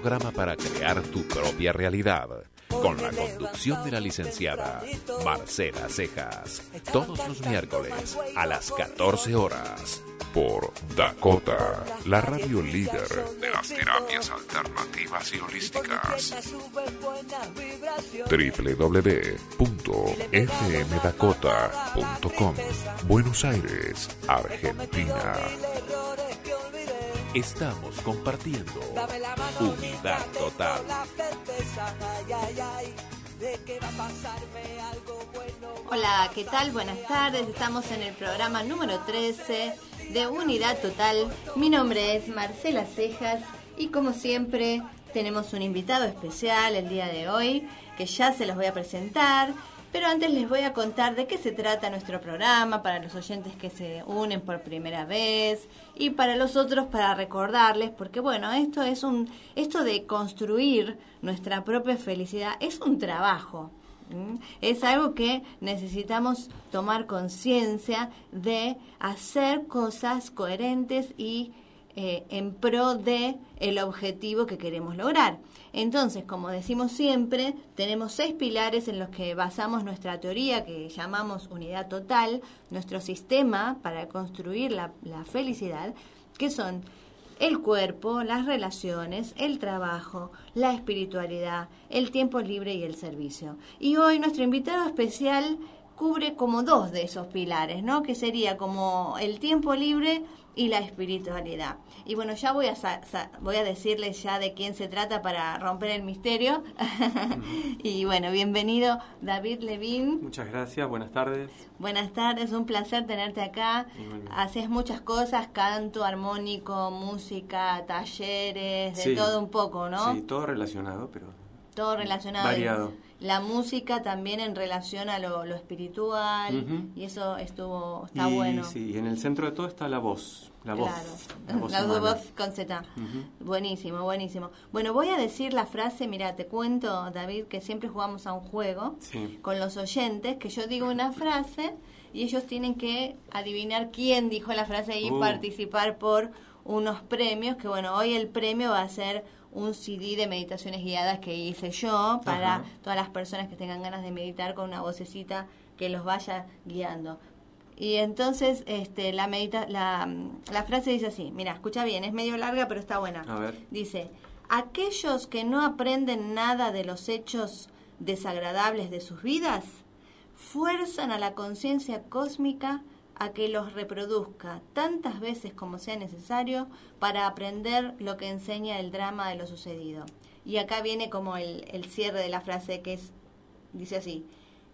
Programa para crear tu propia realidad, con la conducción de la licenciada Marcela Cejas, todos los miércoles a las 14 horas, por Dakota, la radio líder de las terapias alternativas y holísticas. www.fmdakota.com Buenos Aires, Argentina. Estamos compartiendo Unidad Total. Hola, ¿qué tal? Buenas tardes. Estamos en el programa número 13 de Unidad Total. Mi nombre es Marcela Cejas y como siempre tenemos un invitado especial el día de hoy que ya se los voy a presentar. Pero antes les voy a contar de qué se trata nuestro programa para los oyentes que se unen por primera vez y para los otros para recordarles, porque bueno, esto es un esto de construir nuestra propia felicidad es un trabajo. Es algo que necesitamos tomar conciencia de hacer cosas coherentes y eh, en pro de el objetivo que queremos lograr. Entonces, como decimos siempre, tenemos seis pilares en los que basamos nuestra teoría que llamamos unidad total, nuestro sistema para construir la, la felicidad, que son el cuerpo, las relaciones, el trabajo, la espiritualidad, el tiempo libre y el servicio. Y hoy nuestro invitado especial cubre como dos de esos pilares, ¿no? Que sería como el tiempo libre y la espiritualidad. Y bueno, ya voy a, voy a decirles ya de quién se trata para romper el misterio. y bueno, bienvenido David Levin. Muchas gracias, buenas tardes. Buenas tardes, un placer tenerte acá. Haces muchas cosas, canto, armónico, música, talleres, de todo un poco, ¿no? Sí, todo relacionado, pero... Todo relacionado. Variado. la música también en relación a lo, espiritual y eso estuvo está bueno. sí y en el centro de todo está la voz la voz la voz, la voz con Z. Buenísimo buenísimo. Bueno voy a decir la frase mira te cuento David que siempre jugamos a un juego con los oyentes que yo digo una frase y ellos tienen que adivinar quién dijo la frase y uh. participar por unos premios que bueno hoy el premio va a ser un CD de meditaciones guiadas que hice yo para todas las personas que tengan ganas de meditar con una vocecita que los vaya guiando. Y entonces este, la, medita la, la frase dice así, mira, escucha bien, es medio larga pero está buena. Dice, aquellos que no aprenden nada de los hechos desagradables de sus vidas, fuerzan a la conciencia cósmica a que los reproduzca tantas veces como sea necesario para aprender lo que enseña el drama de lo sucedido. Y acá viene como el, el cierre de la frase que es, dice así,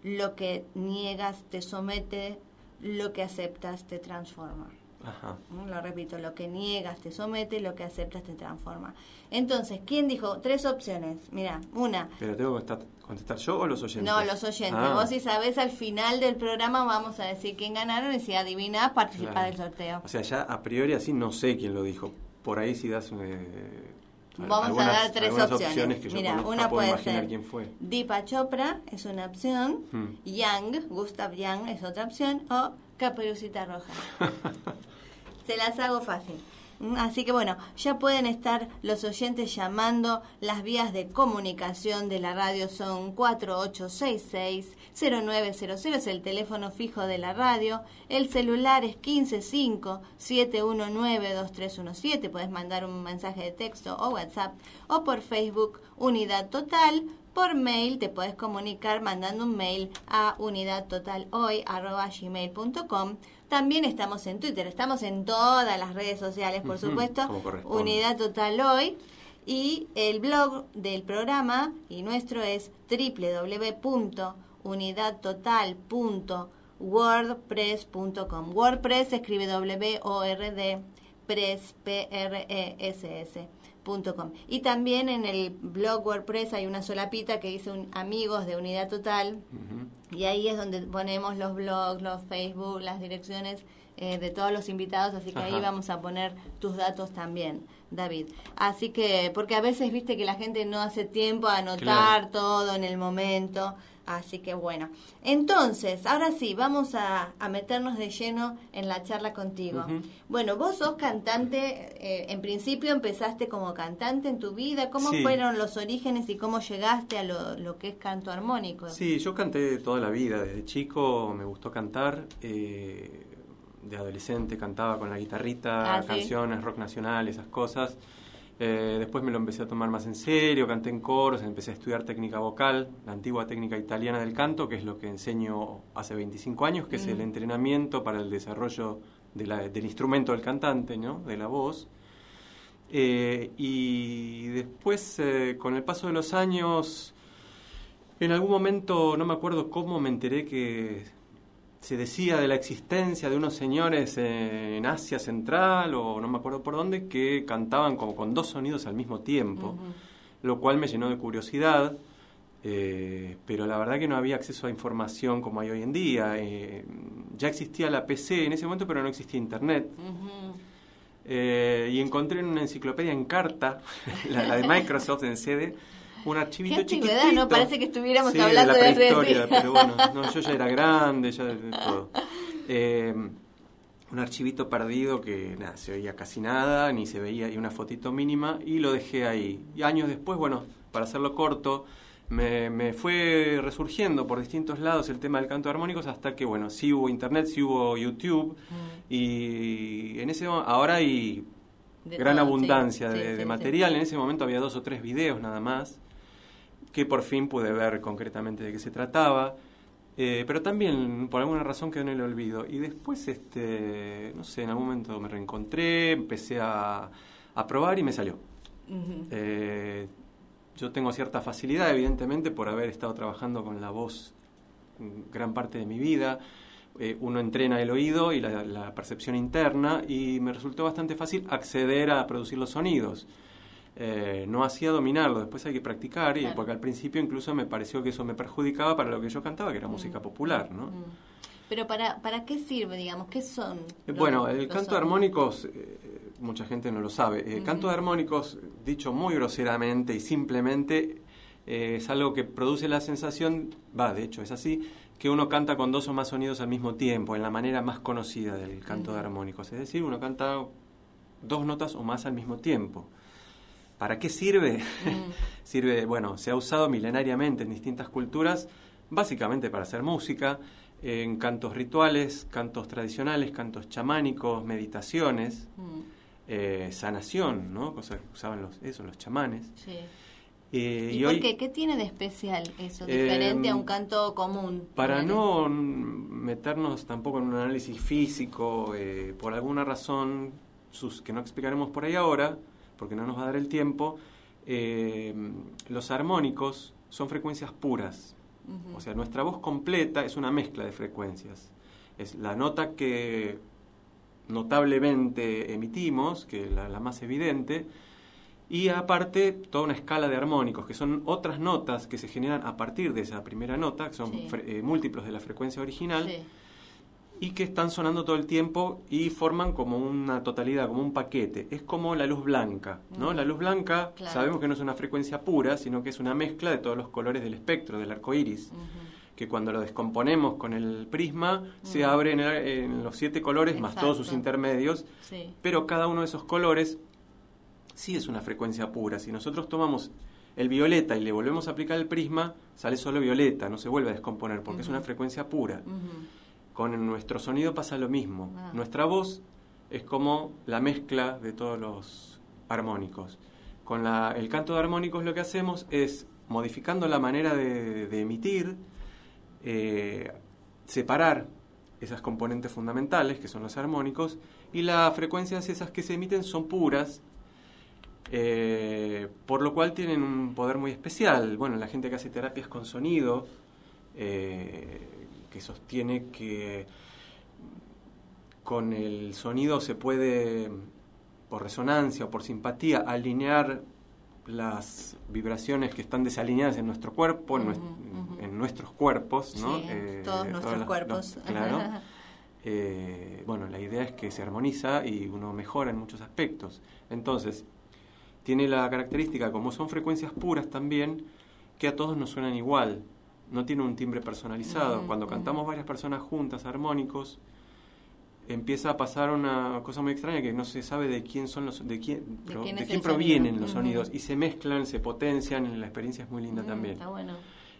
lo que niegas te somete, lo que aceptas te transforma. Ajá. Lo repito, lo que niegas te somete, lo que aceptas te transforma. Entonces, ¿quién dijo? Tres opciones. Mira, una. Pero tengo que contestar yo o los oyentes. No, los oyentes. Ah. Vos si sabés al final del programa vamos a decir quién ganaron y si adivinás participa del sorteo. O sea, ya a priori así no sé quién lo dijo. Por ahí si das... Eh, vamos a dar tres opciones. que Mira, una puede ser quién fue. Deepa Chopra es una opción, hmm. Yang, Gustav Yang es otra opción, o Caperucita Roja. Se las hago fácil. Mm, así que bueno, ya pueden estar los oyentes llamando. Las vías de comunicación de la radio son 4866-0900, es el teléfono fijo de la radio. El celular es 155-719-2317. Puedes mandar un mensaje de texto o WhatsApp o por Facebook Unidad Total. Por mail te puedes comunicar mandando un mail a unidadtotalhoy.gmail.com También estamos en Twitter, estamos en todas las redes sociales, por supuesto. Unidad Total Hoy. Y el blog del programa y nuestro es www.unidadtotal.wordpress.com. WordPress se escribe W-O-R-D, Press, P-R-E-S-S. punto com. Y también en el blog WordPress hay una solapita que dice un, amigos de Unidad Total y ahí es donde ponemos los blogs, los Facebook, las direcciones eh, de todos los invitados, así que ahí vamos a poner tus datos también, David. Así que, porque a veces viste que la gente no hace tiempo a anotar Claro. todo en el momento, así que bueno. Entonces, ahora sí, vamos a, a meternos de lleno en la charla contigo. Bueno, vos sos cantante, eh, en principio empezaste como cantante en tu vida, ¿cómo Sí. fueron los orígenes y cómo llegaste a lo, lo que es canto armónico? Sí, yo canté toda la vida, desde chico me gustó cantar, eh, de adolescente cantaba con la guitarrita, Ah, ¿sí? canciones, rock nacional, esas cosas. Eh, después me lo empecé a tomar más en serio, canté en coros, empecé a estudiar técnica vocal, la antigua técnica italiana del canto, que es lo que enseño hace 25 años, que es el Mm. entrenamiento para el desarrollo de la- del instrumento del cantante, ¿no? de la voz. Eh, y después, eh, con el paso de los años, en algún momento, no me acuerdo cómo, me enteré que se decía de la existencia de unos señores en Asia Central, o no me acuerdo por dónde, que cantaban como con dos sonidos al mismo tiempo, lo cual me llenó de curiosidad. eh, pero la verdad que no había acceso a información como hay hoy en día. eh, ya existía la PC en ese momento, pero no existía Internet. Eh, y encontré en una enciclopedia en carta, la, la de Microsoft en CD, un archivito Qué chiquitito. ¿no? Parece que estuviéramos Sí, hablando de la prehistoria, pero bueno, no, yo ya era grande, ya de, todo. Eh, un archivito perdido que nada, se oía casi nada, ni se veía, y una fotito mínima, y lo dejé ahí. Y años después, bueno, para hacerlo corto, me, me fue resurgiendo por distintos lados el tema del canto de armónicos hasta que, bueno, sí hubo internet, sí hubo YouTube, Mm. y en ese ahora hay De gran todo, abundancia sí, de, sí, de sí. material. En ese momento había dos o tres videos nada más, que por fin pude ver concretamente de qué se trataba. Eh, pero también, por alguna razón, quedó en el olvido. Y después, este, no sé, en algún momento me reencontré, empecé a, a probar y me salió. Eh, yo tengo cierta facilidad, evidentemente, por haber estado trabajando con la voz gran parte de mi vida. Eh, uno entrena el oído y la, la percepción interna y me resultó bastante fácil acceder a producir los sonidos. Eh, no hacía dominarlo, después hay que practicar, y, Claro. porque al principio incluso me pareció que eso me perjudicaba para lo que yo cantaba, que era música popular. ¿no? Mm. Pero para, ¿para qué sirve, digamos? ¿Qué son? Eh, los- Bueno, el canto de son? armónicos, eh, mucha gente no lo sabe. El Ujú. canto de armónicos, dicho muy groseramente y simplemente, eh, es algo que produce la sensación, va, de hecho es así, que uno canta con dos o más sonidos al mismo tiempo, en la manera más conocida del canto de Ujú. armónicos. Es decir, uno canta dos notas o más al mismo tiempo. ¿Para qué sirve? Mm. Sirve, bueno, se ha usado milenariamente en distintas culturas, básicamente para hacer música, en cantos rituales, cantos tradicionales, cantos chamánicos, meditaciones, Mm. eh, sanación, ¿no? Cosas que usaban los, eso, los chamanes. Sí. Eh, ¿Y, por qué? ¿Qué tiene de especial eso, Eh, diferente a un canto común? Para no mm, meternos tampoco en un análisis físico, por alguna razón sus, que no explicaremos por ahí ahora, porque no nos va a dar el tiempo, eh, los armónicos son frecuencias puras. O sea, nuestra voz completa es una mezcla de frecuencias. Es la nota que notablemente emitimos, que es la, la más evidente, y aparte toda una escala de armónicos, que son otras notas que se generan a partir de esa primera nota, que son Sí. eh, múltiplos de la frecuencia original, Sí. Y que están sonando todo el tiempo y forman como una totalidad, como un paquete. Es como la luz blanca, ¿no? Mm. La luz blanca Claro. sabemos que no es una frecuencia pura, sino que es una mezcla de todos los colores del espectro, del arco iris que cuando lo descomponemos con el prisma se Mm. abre en, el- en los siete colores más todos sus intermedios, Sí. pero cada uno de esos colores sí es una frecuencia pura. Si nosotros tomamos el violeta y le volvemos a aplicar el prisma, sale solo violeta, no se vuelve a descomponer porque es una frecuencia pura. Con nuestro sonido pasa lo mismo. Ah. Nuestra voz es como la mezcla de todos los armónicos. Con la- el canto de armónicos lo que hacemos es, modificando la manera de, de emitir, eh, separar esas componentes fundamentales, que son los armónicos, y las frecuencias esas que se emiten son puras, eh, por lo cual tienen un poder muy especial. Bueno, la gente que hace terapias con sonido, eh, que sostiene que con el sonido se puede, por resonancia o por simpatía, alinear las vibraciones que están desalineadas en nuestro cuerpo, en, nuestros cuerpos, ¿no? Eh, todos nuestros cuerpos. claro. bueno, la idea es que se armoniza y uno mejora en muchos aspectos. Entonces, tiene la característica, como son frecuencias puras también, que a todos nos suenan igual. No tiene un timbre personalizado. Cuando cantamos varias personas juntas, armónicos, empieza a pasar una cosa muy extraña que no se sabe de quién son los de quién de quién, provienen los sonidos. Y se mezclan se potencian y la experiencia es muy linda también. está bueno.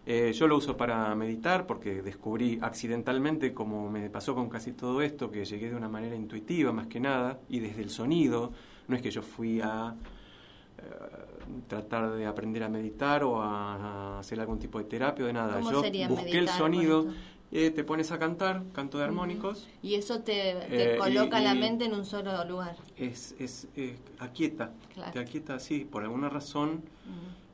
Eh, yo lo uso para meditar porque descubrí accidentalmente como me pasó con casi todo esto que llegué de una manera intuitiva más que nada y desde el sonido. No es que yo fui a tratar de aprender a meditar o a, hacer algún tipo de terapia o de nada. Yo busqué el sonido, eh, te pones a cantar, canto de armónicos. Y eso te, eh, coloca la mente en un solo lugar. Es, es aquieta, te aquieta así, por alguna razón.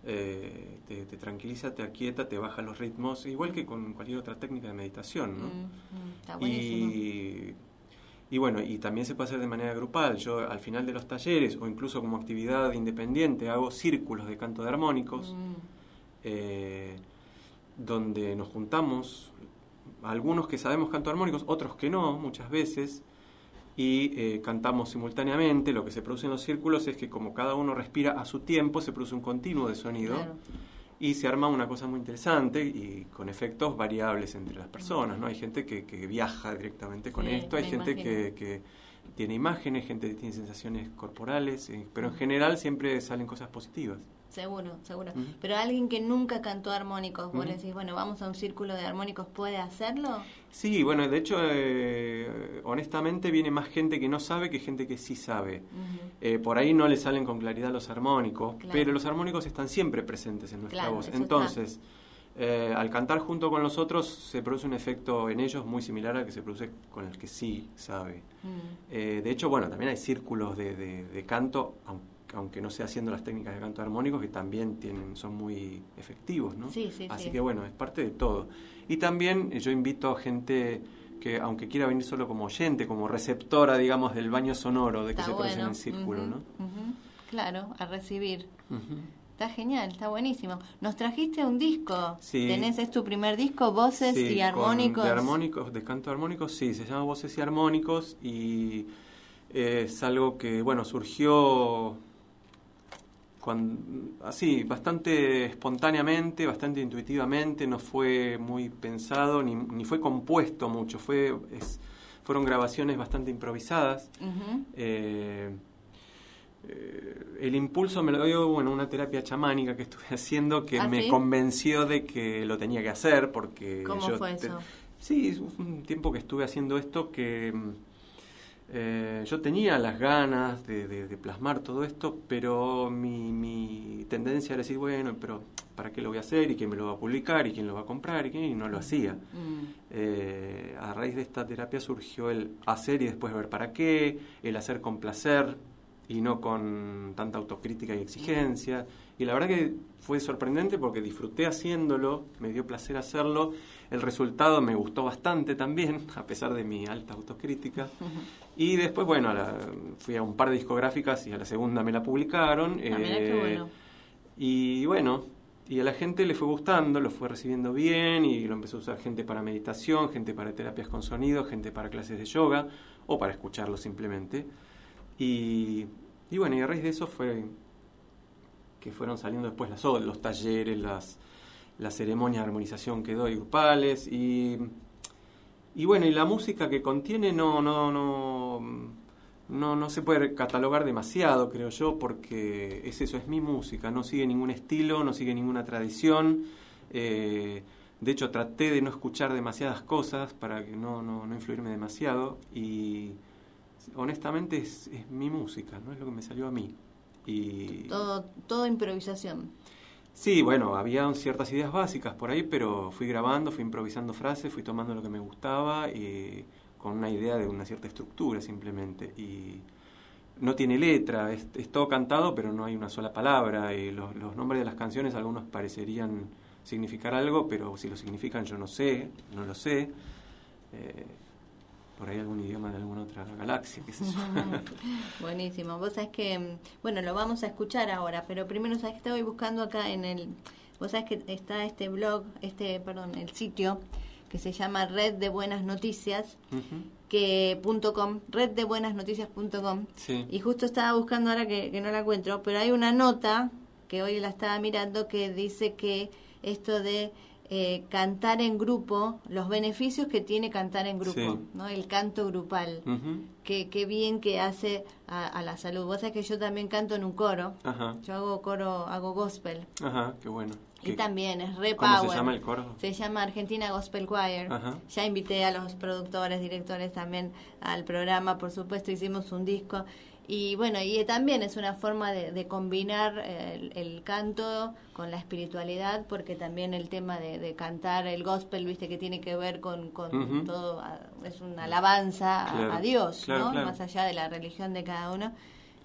te, tranquiliza, te aquieta, te baja los ritmos, igual que con cualquier otra técnica de meditación, ¿no? Está buenísimo. Y y bueno, y también se puede hacer de manera grupal. Yo al final de los talleres o incluso como actividad independiente hago círculos de canto de armónicos, mm. eh, donde nos juntamos, algunos que sabemos canto armónicos, otros que no, muchas veces, y eh, cantamos simultáneamente. Lo que se produce en los círculos es que como cada uno respira a su tiempo, se produce un continuo de sonido y se arma una cosa muy interesante y con efectos variables entre las personas, ¿no? Hay gente que, que viaja directamente con esto, hay gente que, que, tiene imágenes, gente que tiene sensaciones corporales, eh, pero en general siempre salen cosas positivas. Seguro, seguro. Pero alguien que nunca cantó armónicos, vos le decís, bueno, vamos a un círculo de armónicos, ¿puede hacerlo? Sí, bueno, de hecho, eh, honestamente viene más gente que no sabe que gente que sí sabe. Eh, por ahí no le salen con claridad los armónicos, pero los armónicos están siempre presentes en nuestra voz. Entonces, eh, al cantar junto con los otros se produce un efecto en ellos muy similar al que se produce con el que sí sabe. De hecho, bueno, también hay círculos de, de, de canto, aunque aunque no sea haciendo las técnicas de canto armónico, que también tienen, son muy efectivos, ¿no? Sí, sí, Así que bueno, es parte de todo. Y también eh, yo invito a gente que, aunque quiera venir solo como oyente, como receptora, digamos, del baño sonoro de que se produce en el círculo, ¿no? Claro, a recibir. Está genial, está buenísimo. Nos trajiste un disco. Sí. Tenés, es tu primer disco, Voces y Armónicos. de armónicos, de canto armónicos, sí, se llama Voces y Armónicos y es algo que, bueno, surgió así, bastante espontáneamente, bastante intuitivamente, no fue muy pensado ni, ni fue compuesto mucho, fue, fueron grabaciones bastante improvisadas. Eh, eh, el impulso me lo dio bueno, una terapia chamánica que estuve haciendo que ¿Ah, me convenció de que lo tenía que hacer porque ¿Cómo fue eso? sí, un tiempo que estuve haciendo esto que eh, yo tenía las ganas de, plasmar todo esto, pero mi, tendencia era decir, bueno, pero ¿para qué lo voy a hacer? ¿Y quién me lo va a publicar? ¿Y quién lo va a comprar? ¿Y, quién? no lo hacía. Mm. Eh, a raíz de esta terapia surgió el hacer y después ver para qué, el hacer con placer y no con tanta autocrítica y exigencia. Y la verdad que fue sorprendente porque disfruté haciéndolo, me dio placer hacerlo el resultado me gustó bastante también, a pesar de mi alta autocrítica. Y después, bueno, fui a un par de discográficas y a la segunda me la publicaron. Ah, eh, y bueno, y a la gente le fue gustando, lo fue recibiendo bien y lo empezó a usar gente para meditación, gente para terapias con sonido, gente para clases de yoga o para escucharlo simplemente. Y, y bueno, y a raíz de eso fue que fueron saliendo después las, los talleres, las, la ceremonia de armonización que doy grupales y, y bueno, y la música que contiene no, no, no, no, no se puede catalogar demasiado, creo yo, porque es eso, es mi música, no sigue ningún estilo, no sigue ninguna tradición. Eh, de hecho, traté de no escuchar demasiadas cosas para que no, no, no influirme demasiado y honestamente es, es, mi música, no es lo que me salió a mí. Y... Todo, todo improvisación. Sí, bueno, había ciertas ideas básicas por ahí, pero fui grabando, fui improvisando frases, fui tomando lo que me gustaba y con una idea de una cierta estructura simplemente. Y no tiene letra, es, todo cantado, pero no hay una sola palabra. Y los, nombres de las canciones, algunos parecerían significar algo, pero si lo significan yo no sé, no lo sé. Eh, por ahí algún idioma de alguna otra galaxia, qué sé yo. Buenísimo. Vos sabés que, mm, bueno, lo vamos a escuchar ahora, pero primero sabés que estoy buscando acá en el, vos sabés que está este blog, este, perdón, el sitio que se llama Red de Buenas Noticias, que punto com, reddebuenasnoticias.com. Sí. Y justo estaba buscando ahora que, que no la encuentro, pero hay una nota que hoy la estaba mirando que dice que esto de eh, cantar en grupo, los beneficios que tiene cantar en grupo, ¿no? El canto grupal. qué, bien que hace a, la salud. Vos sabés que yo también canto en un coro. Yo hago coro, hago gospel. Ajá, qué bueno. Y también es re ¿Cómo se llama el coro? Se llama Argentina Gospel Choir. Ya invité a los productores, directores también al programa, por supuesto, hicimos un disco y bueno, y también es una forma de, combinar el, canto con la espiritualidad, porque también el tema de, cantar el gospel, viste, que tiene que ver con, todo, es una alabanza a, Dios, ¿no? Más allá de la religión de cada uno.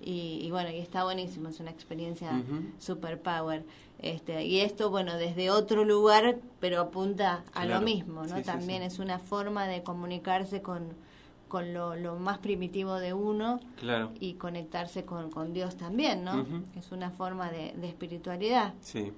Y, bueno, y está buenísimo, es una experiencia super power. Este, y esto, bueno, desde otro lugar, pero apunta a lo mismo, ¿no? También es una forma de comunicarse con con lo, más primitivo de uno claro. y conectarse con, con Dios también, ¿no? Es una forma de, espiritualidad. Sí.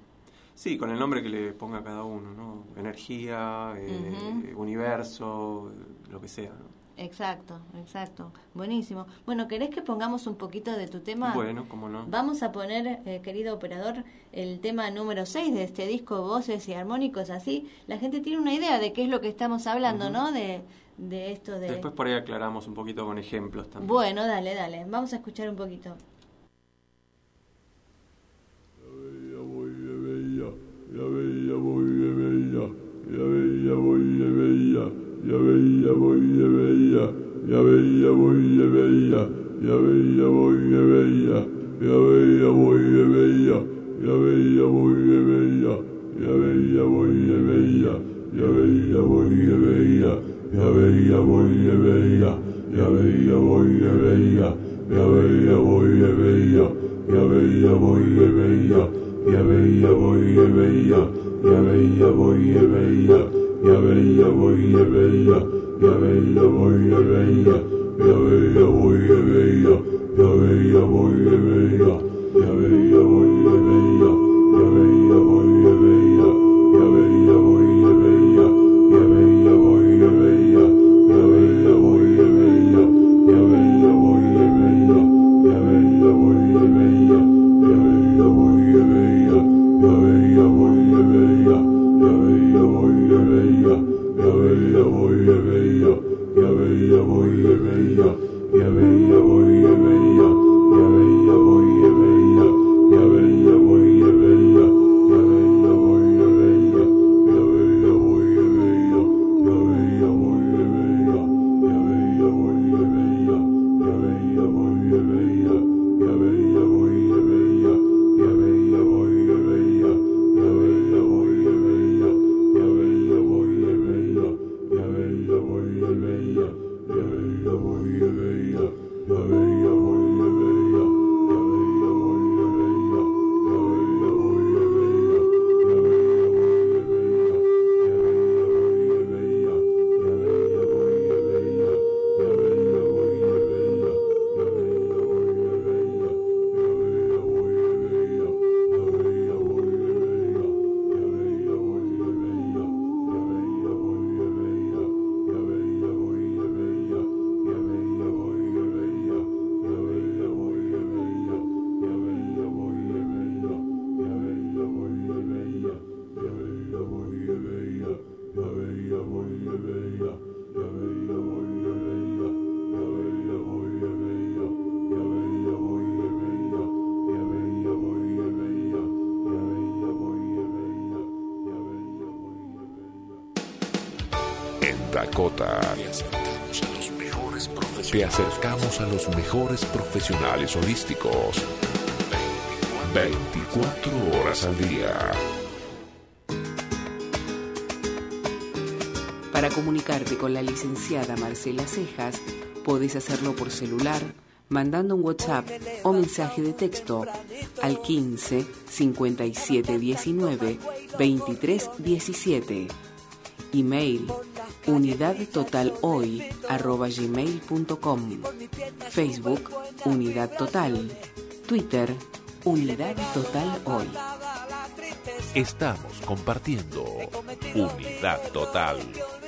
Sí, con el nombre que le ponga cada uno, ¿no? Energía, eh, universo, lo que sea, ¿no? Exacto, exacto. Buenísimo. Bueno, ¿querés que pongamos un poquito de tu tema? Bueno, cómo no. Vamos a poner, eh, querido operador, el tema número 6 de este disco, Voces y Armónicos, así la gente tiene una idea de qué es lo que estamos hablando, ¿no? De, de esto de... Después por ahí aclaramos un poquito con ejemplos también. Bueno, dale, dale. Vamos a escuchar un poquito. ya veía voy ya veía Yeah, a los mejores profesionales holísticos. 24 horas al día. Para comunicarte con la licenciada Marcela Cejas, podés hacerlo por celular, mandando un WhatsApp o mensaje de texto al 15 57 19 23 17. Email unidadtotalhoy.gmail.com Facebook Unidad Total Twitter Unidad Total Hoy Estamos compartiendo Unidad Total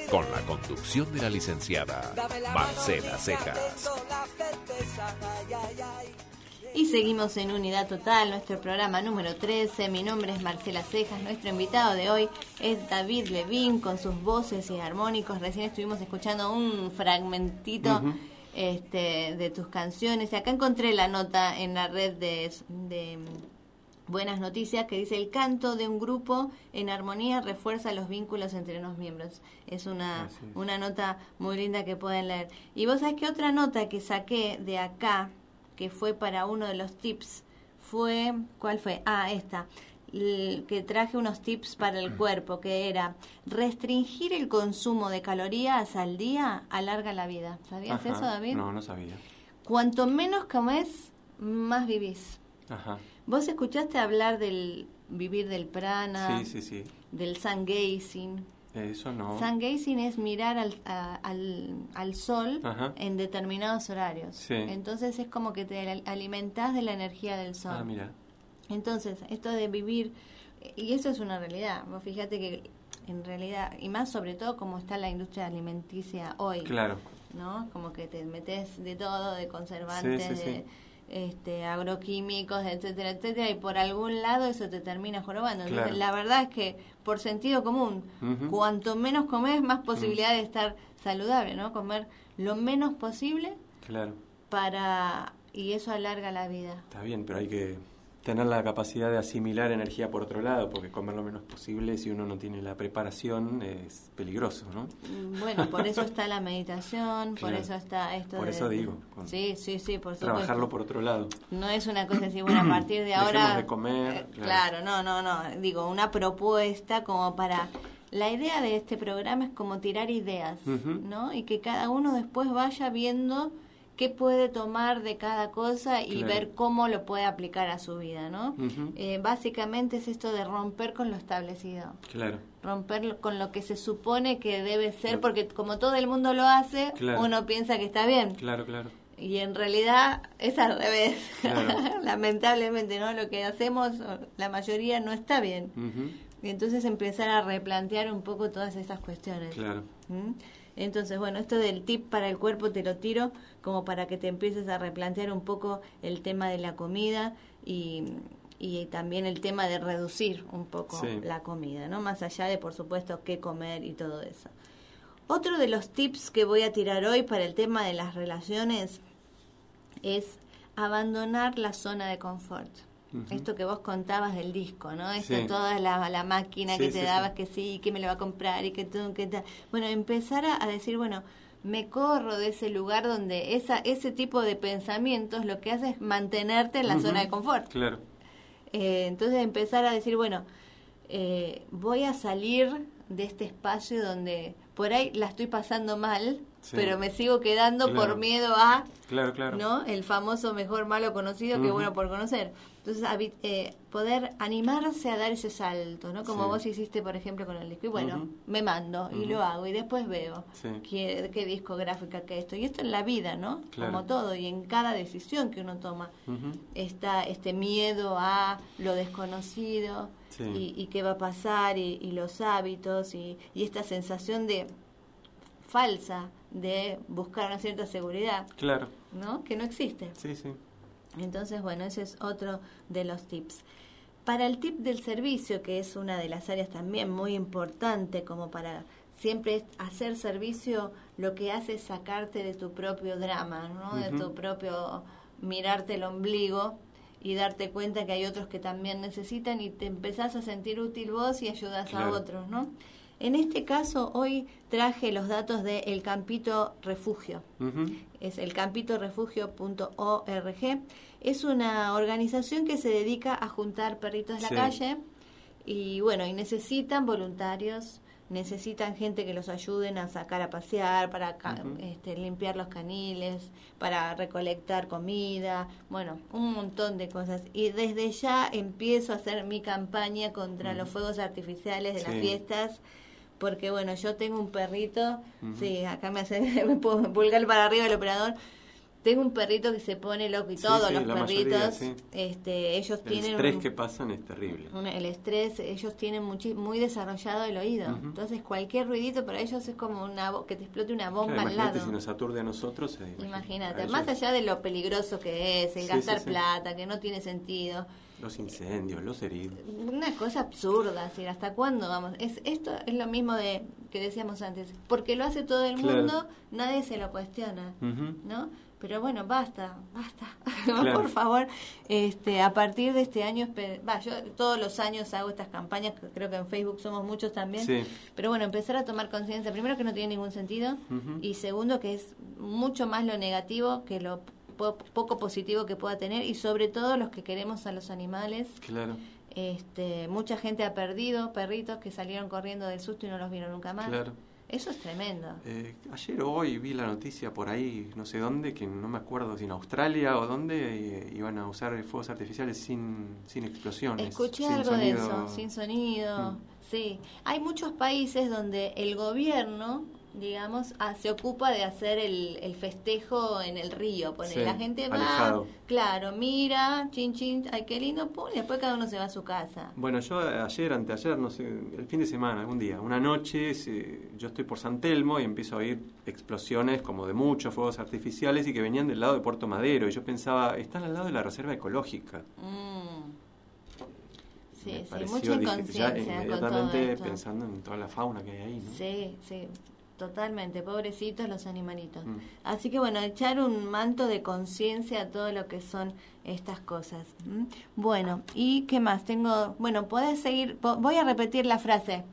con la conducción de la licenciada Marcela Cejas. Y seguimos en Unidad Total, nuestro programa número 13. Mi nombre es Marcela Cejas. Nuestro invitado de hoy es David Levin con sus voces y armónicos. Recién estuvimos escuchando un fragmentito este, de tus canciones. Y acá encontré la nota en la red de, de Buenas Noticias que dice el canto de un grupo en armonía refuerza los vínculos entre los miembros. Es una, una nota muy linda que pueden leer. Y vos sabés que otra nota que saqué de acá que fue para uno de los tips fue, ¿cuál fue? Ah, esta, que traje unos tips para el cuerpo, que era restringir el consumo de calorías al día alarga la vida. ¿Sabías eso, David? No, no sabía. Cuanto menos comes, más vivís. Ajá. ¿Vos escuchaste hablar del vivir del prana? Sí, sí, sí. Del sun gazing. Eso no. Sun gazing es mirar al, al, al, sol en determinados horarios. Entonces es como que te alimentas de la energía del sol. Ah, mira. Entonces, esto de vivir, y eso es una realidad. Vos fíjate que en realidad, y más sobre todo como está la industria alimenticia hoy. Claro. ¿No? Como que te metes de todo, de conservantes, de este, agroquímicos, etcétera, etcétera, y por algún lado eso te termina jorobando. la verdad es que por sentido común, cuanto menos comes, más posibilidad de estar saludable, ¿no? Comer lo menos posible claro. para y eso alarga la vida. Está bien, pero hay que tener la capacidad de asimilar energía por otro lado, porque comer lo menos posible si uno no tiene la preparación es peligroso, ¿no? Mm, bueno, por eso está la meditación, por eso está esto Por eso digo. Sí, sí, sí, por supuesto. Trabajarlo por otro lado. No es una cosa así, bueno, a partir de ahora... de comer. Eh, claro. no, no, no. Digo, una propuesta como para... La idea de este programa es como tirar ideas, ¿no? Y que cada uno después vaya viendo qué puede tomar de cada cosa y ver cómo lo puede aplicar a su vida, ¿no? Eh, básicamente es esto de romper con lo establecido. Claro. Romper con lo que se supone que debe ser, porque como todo el mundo lo hace, uno piensa que está bien. Claro, claro. Y en realidad es al revés. Lamentablemente, ¿no? Lo que hacemos, la mayoría no está bien. Y entonces empezar a replantear un poco todas estas cuestiones. Claro. ¿Mm? Entonces, bueno, esto del tip para el cuerpo te lo tiro como para que te empieces a replantear un poco el tema de la comida y, y también el tema de reducir un poco la comida, ¿no? Más allá de, por supuesto, qué comer y todo eso. Otro de los tips que voy a tirar hoy para el tema de las relaciones es abandonar la zona de confort. Esto que vos contabas del disco, ¿no? Esto toda la, la máquina que te dabas que sí, que me lo va a comprar y que tú, que tal. Bueno, empezar a, decir, bueno, me corro de ese lugar donde esa ese tipo de pensamientos lo que hace es mantenerte en la zona de confort. Claro. Eh, entonces empezar a decir, bueno, eh, voy a salir de este espacio donde por ahí la estoy pasando mal, pero me sigo quedando por miedo a, claro, claro. ¿no? El famoso mejor malo conocido que bueno por conocer. Entonces, eh, poder animarse a dar ese salto, ¿no? Como vos hiciste, por ejemplo, con el disco. Y bueno, me mando y lo hago y después veo qué, qué discográfica que esto. Y esto en la vida, ¿no? Como todo y en cada decisión que uno toma. Está este miedo a lo desconocido y, qué va a pasar y, los hábitos y, y esta sensación de falsa de buscar una cierta seguridad. Claro. ¿No? Que no existe. Sí, sí. Entonces, bueno, ese es otro de los tips. Para el tip del servicio, que es una de las áreas también muy importante, como para siempre hacer servicio, lo que hace es sacarte de tu propio drama, ¿no? De tu propio mirarte el ombligo y darte cuenta que hay otros que también necesitan y te empezás a sentir útil vos y ayudas a otros, ¿no? En este caso, hoy traje los datos de El Campito Refugio. Es el campitorefugio.org. Es una organización que se dedica a juntar perritos de la calle y bueno, y necesitan voluntarios necesitan gente que los ayuden a sacar a pasear, para ca- este, limpiar los caniles, para recolectar comida, bueno, un montón de cosas. Y desde ya empiezo a hacer mi campaña contra los fuegos artificiales de las fiestas. Porque bueno, yo tengo un perrito, sí, acá me hace me pulgar para arriba el operador. Tengo un perrito que se pone loco y Sí, todos sí, los mayoría, perritos, este, ellos El tienen estrés un- que pasan es terrible. un- el estrés, ellos tienen muchi- muy desarrollado el oído. Entonces cualquier ruidito para ellos es como una que te explote una bomba Claro, al imagínate lado. si nos aturde a nosotros. eh, Imagínate, a más allá de lo peligroso que es, el gastar plata, que no tiene sentido, Los incendios, los heridos. una cosa absurda, así, ¿hasta cuándo vamos? Es, esto es lo mismo de que decíamos antes, porque lo hace todo el Claro. mundo, nadie se lo cuestiona. ¿no? Pero bueno, basta, basta, Claro. por favor. Este, a partir de este año, va, yo todos los años hago estas campañas, creo que en Facebook somos muchos también. Sí. Pero bueno, empezar a tomar conciencia, primero que no tiene ningún sentido y segundo que es mucho más lo negativo que lo po- poco positivo que pueda tener y sobre todo los que queremos a los animales. Claro, Este, mucha gente ha perdido perritos que salieron corriendo del susto y no los vieron nunca más. claro. Eso es tremendo. Eh, ayer o hoy vi la noticia por ahí, no sé dónde, que no me acuerdo si en Australia o dónde, eh, iban a usar fuegos artificiales sin, sin explosiones. Escuché sin algo de eso, sin sonido. Mm. Sí, hay muchos países donde el gobierno, digamos, ah, se ocupa de hacer el, el festejo en el río. Pone, Sí, la gente va, alejado. claro, mira, chin chin, ay qué lindo, pum, y después cada uno se va a su casa. Bueno, yo ayer, anteayer, no sé, el fin de semana, algún día, una noche, yo estoy por San Telmo y empiezo a oír explosiones como de muchos fuegos artificiales y que venían del lado de Puerto Madero. Y yo pensaba, están al lado de la reserva ecológica. Mm. Sí, sí, mucha ya inconsciencia todo esto. pensando en toda la fauna que hay ahí, ¿no? Sí, sí, totalmente, pobrecitos los animalitos. Mm. Así que bueno, echar un manto de conciencia a todo lo que son estas cosas. Bueno, ¿y qué más? Tengo, bueno, podés seguir, po- voy a repetir la frase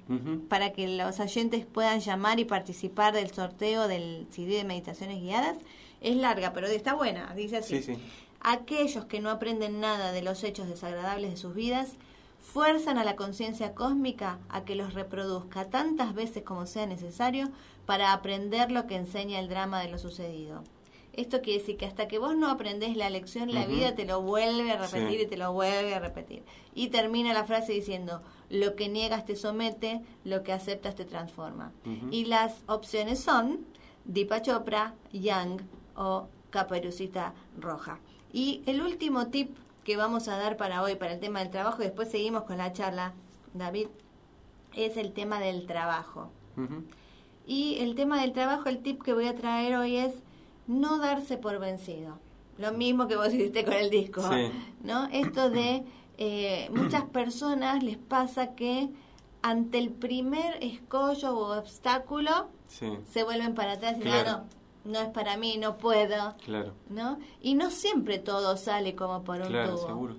para que los oyentes puedan llamar y participar del sorteo del CD de meditaciones guiadas. Es larga, pero está buena, dice así. Sí, sí. Aquellos que no aprenden nada de los hechos desagradables de sus vidas fuerzan a la conciencia cósmica a que los reproduzca tantas veces como sea necesario para aprender lo que enseña el drama de lo sucedido. Esto quiere decir que hasta que vos no aprendés la lección, la vida te lo vuelve a repetir Sí. y te lo vuelve a repetir. Y termina la frase diciendo, lo que niegas te somete, lo que aceptas te transforma. Y las opciones son Deepa Chopra, Yang o Caperucita Roja. Y el último tip que vamos a dar para hoy, para el tema del trabajo, y después seguimos con la charla, David, es el tema del trabajo. Y el tema del trabajo, el tip que voy a traer hoy es no darse por vencido. Lo mismo que vos hiciste con el disco, Sí. ¿no? Esto de eh, muchas personas les pasa que ante el primer escollo o obstáculo Sí, se vuelven para atrás y Claro. "Ah, no, no es para mí, no puedo, claro. ¿no? Y no siempre todo sale como por un Claro, tubo. seguro.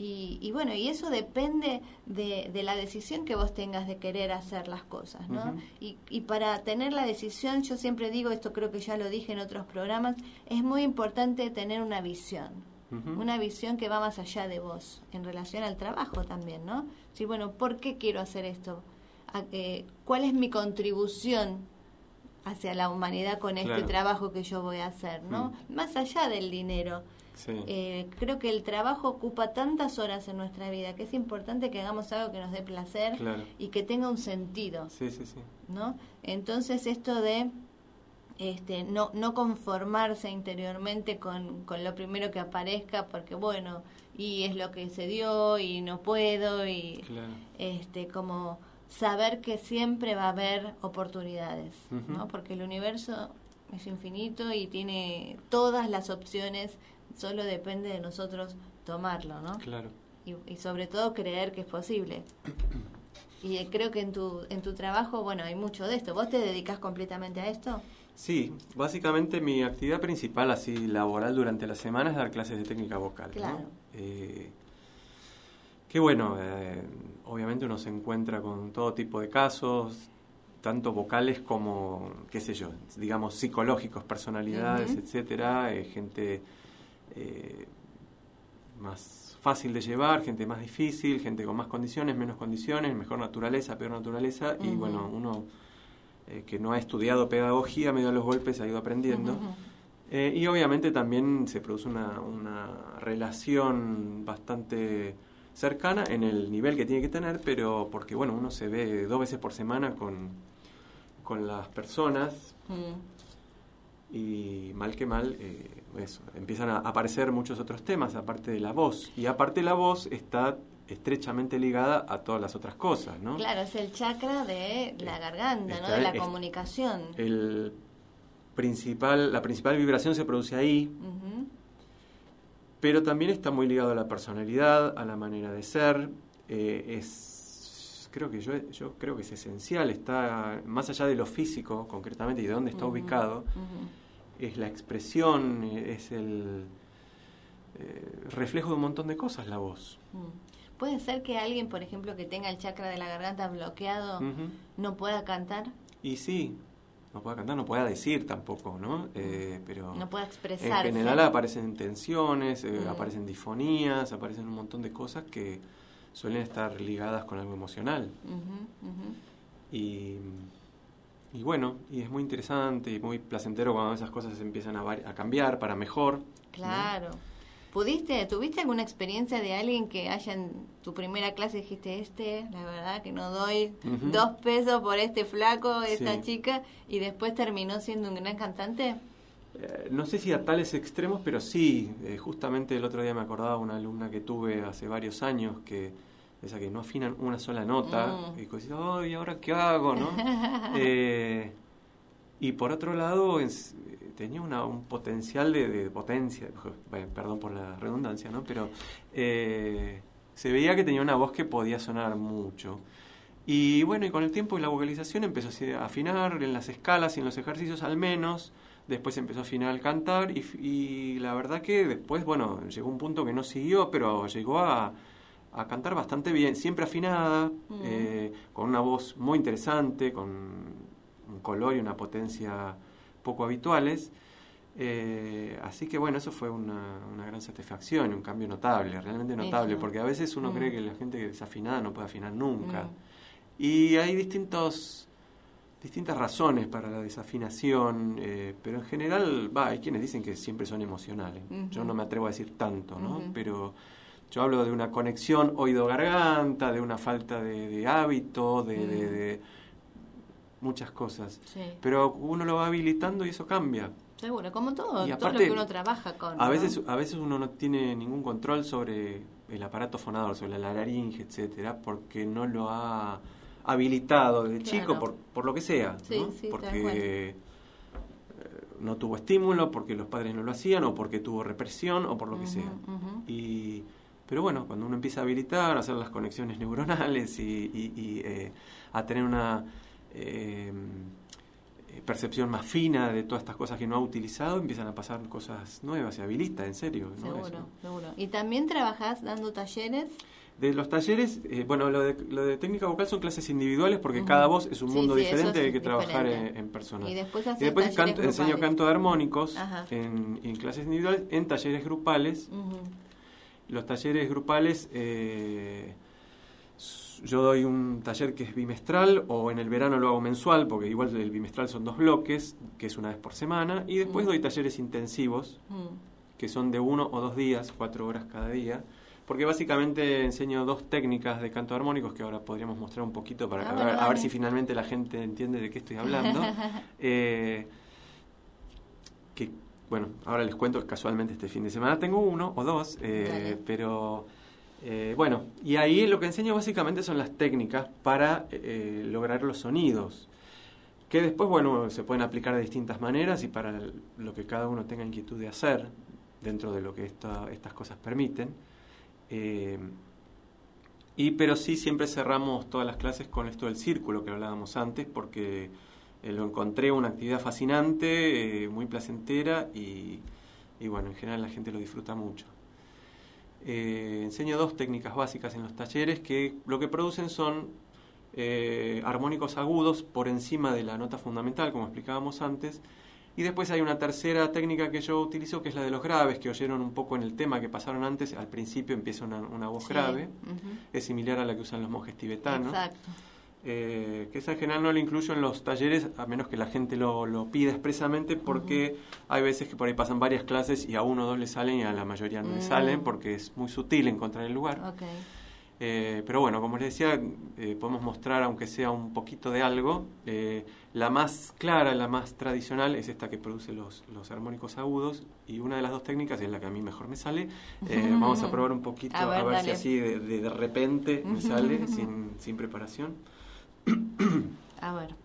Y, y bueno, y eso depende de, de la decisión que vos tengas de querer hacer las cosas, ¿no? Y, y para tener la decisión, yo siempre digo, esto creo que ya lo dije en otros programas, es muy importante tener una visión. Una visión que va más allá de vos, en relación al trabajo también, ¿no? Sí, bueno, ¿por qué quiero hacer esto? ¿A qué- ¿Cuál es mi contribución hacia la humanidad con este trabajo que yo voy a hacer, ¿no? Más allá del dinero. Sí. Eh, creo que el trabajo ocupa tantas horas en nuestra vida que es importante que hagamos algo que nos dé placer Claro. y que tenga un sentido, Sí, sí, sí. ¿no? Entonces esto de este, no, no conformarse interiormente con, con lo primero que aparezca porque bueno, y es lo que se dio y no puedo y Claro. este como saber que siempre va a haber oportunidades. ¿no? Porque el universo es infinito y tiene todas las opciones, solo depende de nosotros tomarlo, ¿no? Claro. Y, y sobre todo creer que es posible. Y eh, creo que en tu, en tu trabajo, bueno, hay mucho de esto. ¿Vos te dedicas completamente a esto? Sí, básicamente mi actividad principal, así laboral durante la semana, es dar clases de técnica vocal. ¿no? Claro. Eh, que bueno, eh, obviamente uno se encuentra con todo tipo de casos, tanto vocales como, qué sé yo, digamos psicológicos, personalidades, Ujú. etcétera, eh, gente eh, más fácil de llevar, gente más difícil, gente con más condiciones, menos condiciones, mejor naturaleza, peor naturaleza, y bueno, uno eh, que no ha estudiado pedagogía, medio a los golpes ha ido aprendiendo. Y obviamente también se produce una, una relación bastante cercana en el nivel que tiene que tener, pero porque bueno, uno se ve dos veces por semana con, con las personas y mal que mal, eh, eso, empiezan a aparecer muchos otros temas aparte de la voz. Y aparte la voz está estrechamente ligada a todas las otras cosas, ¿no? Claro, es el chakra de la garganta, ¿no? De la comunicación. El principal, la principal vibración se produce ahí, pero también está muy ligado a la personalidad, a la manera de ser. Eh, es, creo que yo, yo creo que es esencial, está más allá de lo físico, concretamente, y de dónde está ubicado, es la expresión, es el eh, reflejo de un montón de cosas la voz. ¿Puede ser que alguien, por ejemplo, que tenga el chakra de la garganta bloqueado, no pueda cantar? Y sí, no pueda cantar, no pueda decir tampoco, ¿no? Eh, pero no pueda expresar. En general aparecen tensiones, eh, aparecen disfonías, aparecen un montón de cosas que suelen estar ligadas con algo emocional. Y, y, bueno, y es muy interesante y muy placentero cuando esas cosas empiezan a, a cambiar para mejor. Claro. ¿Pudiste, tuviste alguna experiencia de alguien que haya en tu primera clase dijiste, este, la verdad que no doy dos pesos por este flaco, esta chica, y después terminó siendo un gran cantante? Eh, no sé si a tales extremos, pero sí. Eh, justamente el otro día me acordaba una alumna que tuve hace varios años que esa que no afinan una sola nota mm. y decía, ay, ¿ahora qué hago? ¿no? eh, y por otro lado, tenía una, un potencial de, potencia, perdón por la redundancia, ¿no? Pero eh, se veía que tenía una voz que podía sonar mucho. Y bueno, y con el tiempo y la vocalización empezó a afinar en las escalas y en los ejercicios al menos. Después empezó a afinar al cantar y, la verdad que después, bueno, llegó un punto que no siguió, pero llegó a, a cantar bastante bien, siempre afinada, mm. eh, con una voz muy interesante, con un color y una potencia poco habituales. Eh, así que bueno, eso fue una, una, gran satisfacción, un cambio notable, realmente notable, porque a veces uno cree mm. que la gente desafinada no puede afinar nunca. Mm. Y hay distintos, distintas razones para la desafinación, eh, pero en general, va, hay quienes dicen que siempre son emocionales. Yo no me atrevo a decir tanto, ¿no? Pero yo hablo de una conexión oído-garganta, de una falta de, hábito, de mm muchas cosas. Pero uno lo va habilitando y eso cambia. Seguro, como todo, todo lo que uno trabaja con. A veces, a veces uno no tiene ningún control sobre el aparato fonador, sobre la laringe, etcétera, porque no lo ha habilitado desde chico, por, por lo que sea. ¿no? porque eh, no tuvo estímulo, porque los padres no lo hacían, o porque tuvo represión, o por lo que sea. y, pero bueno, cuando uno empieza a habilitar, a hacer las conexiones neuronales y, y eh, a tener una eh, percepción más fina de todas estas cosas que no ha utilizado, empiezan a pasar cosas nuevas y habilita, en serio. Seguro, seguro. ¿Y también trabajas dando talleres? De los talleres, eh, bueno, lo de, lo de, técnica vocal son clases individuales porque cada voz es un mundo diferente, hay que trabajar en, persona. Y después, enseño canto de armónicos en, clases individuales, en talleres grupales. Los talleres grupales... Eh, yo doy un taller que es bimestral o en el verano lo hago mensual, porque igual el bimestral son dos bloques, que es una vez por semana, y después mm. doy talleres intensivos, mm. que son de uno o dos días, cuatro horas cada día, porque básicamente enseño dos técnicas de canto armónicos que ahora podríamos mostrar un poquito para ah, a, ver, si finalmente la gente entiende de qué estoy hablando. eh, que bueno, ahora les cuento que casualmente este fin de semana tengo uno o dos, eh, pero eh, bueno, y ahí lo que enseño básicamente son las técnicas para eh, lograr los sonidos, que después, bueno, se pueden aplicar de distintas maneras y para lo que cada uno tenga inquietud de hacer dentro de lo que estas cosas permiten. Eh, y pero sí siempre cerramos todas las clases con esto del círculo que hablábamos antes, porque lo encontré una actividad fascinante, muy placentera y bueno, en general la gente lo disfruta mucho. Eh, enseño dos técnicas básicas en los talleres que lo que producen son eh, armónicos agudos por encima de la nota fundamental, como explicábamos antes, Y después hay una tercera técnica que yo utilizo, que es la de los graves, que oyeron un poco en el tema que pasaron antes. Al principio empieza una, una voz Sí, grave. Es similar a la que usan los monjes tibetanos. Exacto. Eh, que esa en general no lo incluyo en los talleres, a menos que la gente lo, lo pida expresamente, porque hay veces que por ahí pasan varias clases y a uno o dos le salen y a la mayoría no le Mm. salen, porque es muy sutil encontrar el lugar. Eh, pero bueno, como les decía, eh, podemos mostrar, aunque sea un poquito de algo. Eh, la más clara, la más tradicional, es esta que produce los, los armónicos agudos. Y una de las dos técnicas es la que a mí mejor me sale. Eh, vamos a probar un poquito, A a ver, si así de, de- de repente me sale, sin, sin preparación. A ver.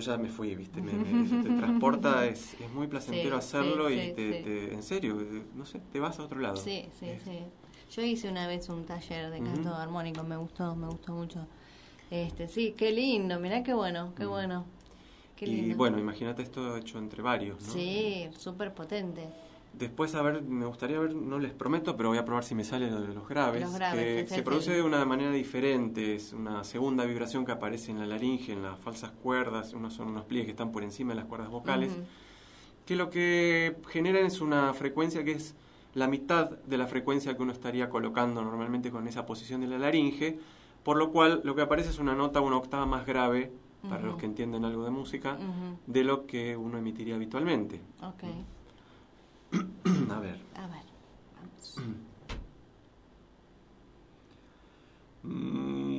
Yo ya me fui, ¿viste? Me, te transporta, es, es muy placentero Sí, hacerlo sí, y sí, te, en serio, no sé, te vas a otro lado. Sí, sí, Es- sí. Yo hice una vez un taller de canto armónico, me gustó, me gustó mucho. Este, sí, qué lindo, mirá qué bueno, qué Mm. bueno. Qué Y bueno, imagínate esto hecho entre varios, ¿no? Sí, súper potente. Después, a ver, me gustaría ver, no les prometo, pero voy a probar si me sale lo de los graves. Los graves, que se produce de una manera diferente, es una segunda vibración que aparece en la laringe, en las falsas cuerdas, unos son unos pliegues que están por encima de las cuerdas vocales, Ujú. que lo que generan es una frecuencia que es la mitad de la frecuencia que uno estaría colocando normalmente con esa posición de la laringe, por lo cual lo que aparece es una nota una octava más grave, para Ujú. los que entienden algo de música, Ujú. de lo que uno emitiría habitualmente. Ok, a ver. a ver, vamos. Ahí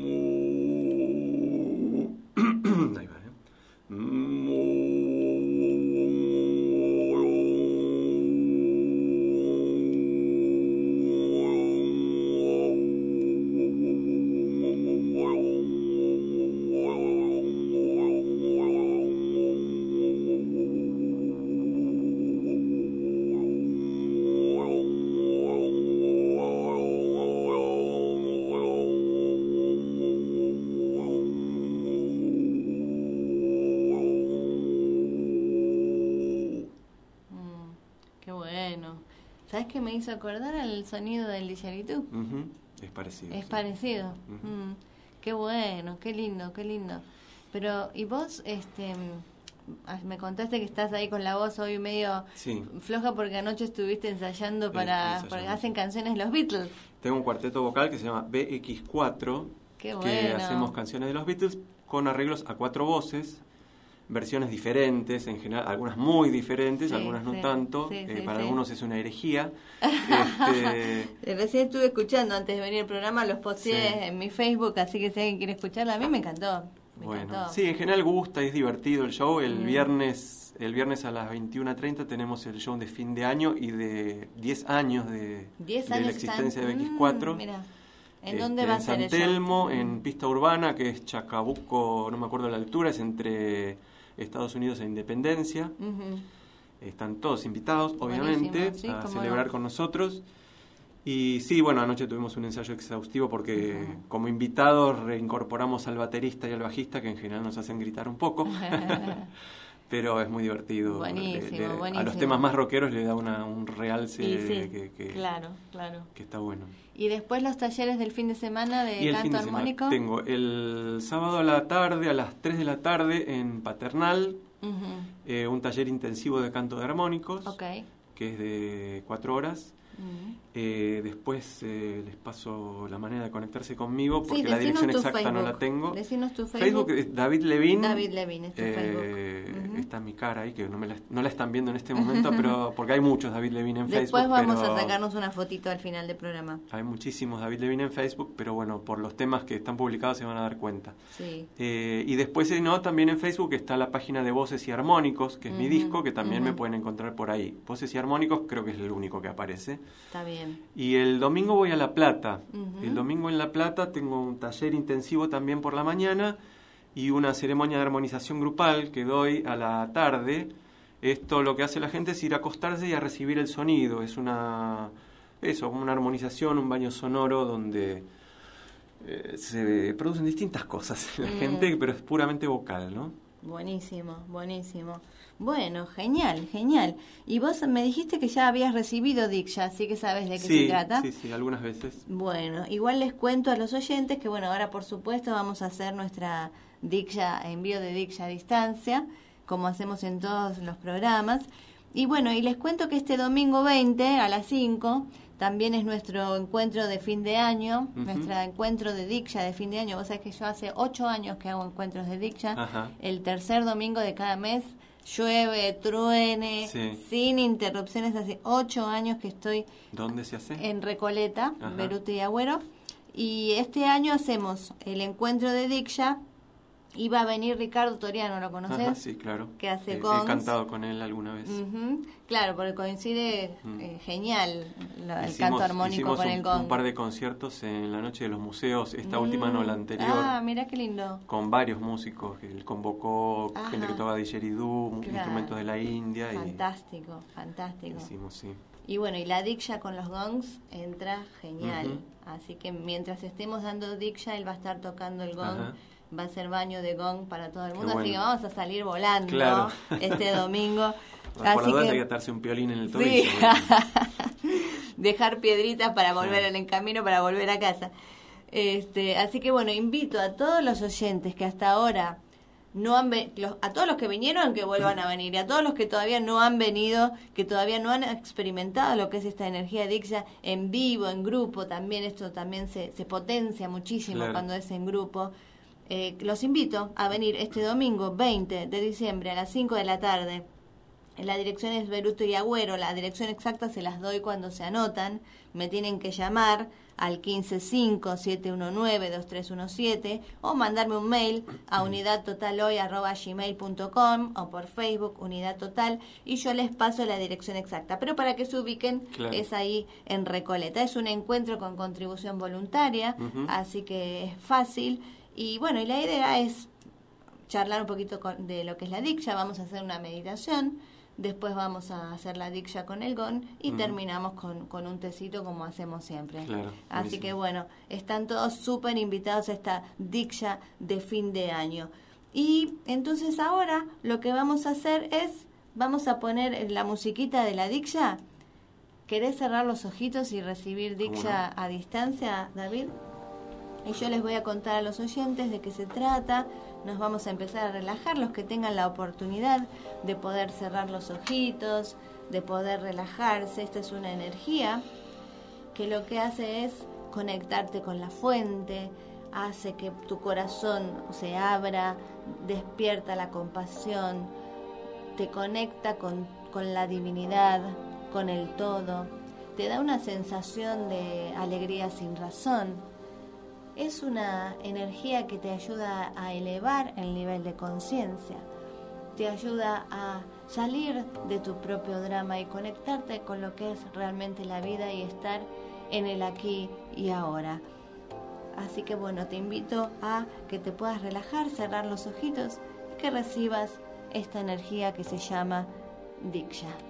hizo acordar al sonido del didgeridoo? Ujú, Es parecido. Es sí. parecido. Mm, qué bueno, qué lindo, qué lindo. Pero, ¿y vos, este, mm, me contaste que estás ahí con la voz hoy medio Sí. floja porque anoche estuviste ensayando para, ensayando. porque hacen canciones los Beatles. Tengo un cuarteto vocal que se llama BX4, Qué que hacemos canciones de los Beatles con arreglos a cuatro voces, versiones diferentes, en general, algunas muy diferentes, Sí, algunas no sí, tanto, sí, eh, para algunos es una herejía. Este, Recién estuve escuchando antes de venir al programa, los posteé en mi Facebook, así que si alguien quiere escucharla, a mí me encantó. Me bueno, encantó. sí, en general gusta, es divertido el show. El Mm. viernes el viernes a las 21.30 tenemos el show de fin de año y de 10 años de, 10 de la existencia están- de BX4. Mm, mira. ¿En Este, dónde va a en ser San el show? Telmo, en pista urbana, que es Chacabuco, no me acuerdo la altura, es entre Estados Unidos e Independencia. Están todos invitados, obviamente, sí, a celebrar no. con nosotros. Y sí, bueno, anoche tuvimos un ensayo exhaustivo porque como invitados reincorporamos al baterista y al bajista, que en general nos hacen gritar un poco. Pero es muy divertido. Buenísimo, Le- le- A buenísimo. los temas más rockeros le da una, un realce sí, que, que- claro, claro. que está bueno. Y después los talleres del fin de semana de y canto de semana armónico. tengo el sábado a la tarde, a las 3 de la tarde, en Paternal, Ujú. eh, un taller intensivo de canto de armónicos, Ok. que es de 4 horas. Eh, después eh, les paso la manera de conectarse conmigo, porque Sí, la dirección exacta no la tengo. Decinos tu Facebook Facebook. es David Levin. David Levin es tu eh, Facebook. Está mi cara ahí, que no, me la, no la están viendo en este momento, pero porque hay muchos David Levine en Después Facebook. vamos pero a sacarnos una fotito al final del programa. Hay muchísimos David Levine en Facebook, pero bueno, por los temas que están publicados se van a dar cuenta. Sí. Eh, y después, si no, también en Facebook está la página de Voces y Armónicos, que es mi disco, que también me pueden encontrar por ahí. Voces y Armónicos creo que es el único que aparece. Está bien. Y el domingo voy a La Plata. El domingo en La Plata tengo un taller intensivo también por la mañana y una ceremonia de armonización grupal que doy a la tarde. Esto lo que hace la gente es ir a acostarse y a recibir el sonido. Es una eso, una armonización, un baño sonoro donde eh, se producen distintas cosas en la Mm. gente, pero es puramente vocal, ¿no? Buenísimo, buenísimo. Bueno, genial, genial. Y vos me dijiste que ya habías recibido Diksha, así que sabes de qué sí, se trata. sí, sí, algunas veces. Bueno, igual les cuento a los oyentes que, bueno, ahora por supuesto vamos a hacer nuestra Diksha, envío de Diksha a distancia, como hacemos en todos los programas. Y bueno, y les cuento que este domingo 20 a las 5 también es nuestro encuentro de fin de año, nuestro encuentro de Diksha de fin de año. Vos sabés que yo hace 8 años que hago encuentros de Diksha. Ajá. El tercer domingo de cada mes llueve, truene, Sí. sin interrupciones. Hace 8 años que estoy ¿Dónde se hace? en Recoleta, Ajá. Beruti y Agüero. Y este año hacemos el encuentro de Diksha. Iba a venir Ricardo Toriano, ¿lo conoces? Ajá, sí, claro. que hace Eh, He cantado con él alguna vez. Ujú. Claro, porque coincide Mm. eh, genial lo- el Hicimos- canto armónico con un, el gong. un par de conciertos en la noche de los museos, esta última no, la Mm. anterior, Ah, mira qué lindo. con varios músicos. Él convocó Ajá. gente que tocaba didgeridoo, Claro. instrumentos de la India Fantástico, y fantástico. hicimos, sí. Y bueno, y la Diksha con los gongs entra genial. Ujú. Así que mientras estemos dando Diksha, él va a estar tocando el gong. Ajá. Va a ser baño de gong para todo el mundo. Así que vamos a salir volando Claro. este domingo. Por la Así que- atarse un piolín en el Sí. tobillo. dejar piedritas para volver Claro. en el camino, para volver a casa. Este, así que bueno, invito a todos los oyentes que hasta ahora no han los- a todos los que vinieron que vuelvan a venir y a todos los que todavía no han venido, que todavía no han experimentado lo que es esta energía Diksha en vivo, en grupo, también esto también se, se potencia muchísimo Claro. cuando es en grupo. Eh, los invito a venir este domingo 20 de diciembre a las 5 de la tarde la dirección es Beruto y Agüero. La dirección exacta se las doy cuando se anotan. Me tienen que llamar al 155-719-2317 o mandarme un mail a unidadtotalhoy.gmail.com o por Facebook Unidad Total y yo les paso la dirección exacta. Pero para que se ubiquen Claro. es ahí en Recoleta. Es un encuentro con contribución voluntaria, así que es fácil. Y bueno, y la idea es charlar un poquito con- de lo que es la diksha, vamos a hacer una meditación, después vamos a hacer la diksha con el gon y Ujú. terminamos con, con un tecito como hacemos siempre. Claro, Así buenísimo. que bueno, están todos súper invitados a esta diksha de fin de año. Y entonces ahora lo que vamos a hacer es, vamos a poner la musiquita de la diksha. ¿Querés cerrar los ojitos y recibir ¿Cómo diksha a distancia, David? Y yo les voy a contar a los oyentes de qué se trata. Nos vamos a empezar a relajar, los que tengan la oportunidad de poder cerrar los ojitos, de poder relajarse. Esta es una energía que lo que hace es conectarte con la fuente, hace que tu corazón se abra, despierta la compasión, te conecta con, con la divinidad, con el todo, te da una sensación de alegría sin razón. Es una energía que te ayuda a elevar el nivel de conciencia, te ayuda a salir de tu propio drama y conectarte con lo que es realmente la vida y estar en el aquí y ahora. Así que bueno, te invito a que te puedas relajar, cerrar los ojitos y que recibas esta energía que se llama Diksha.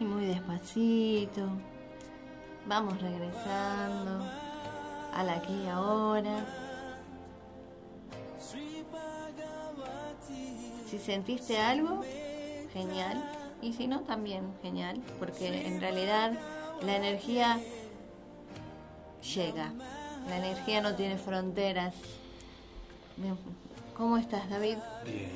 Y muy despacito. Vamos regresando al aquí y ahora. Si sentiste algo, genial. Y si no, también genial. Porque en realidad la energía llega. La energía no tiene fronteras. Bien. ¿Cómo estás, David? Bien.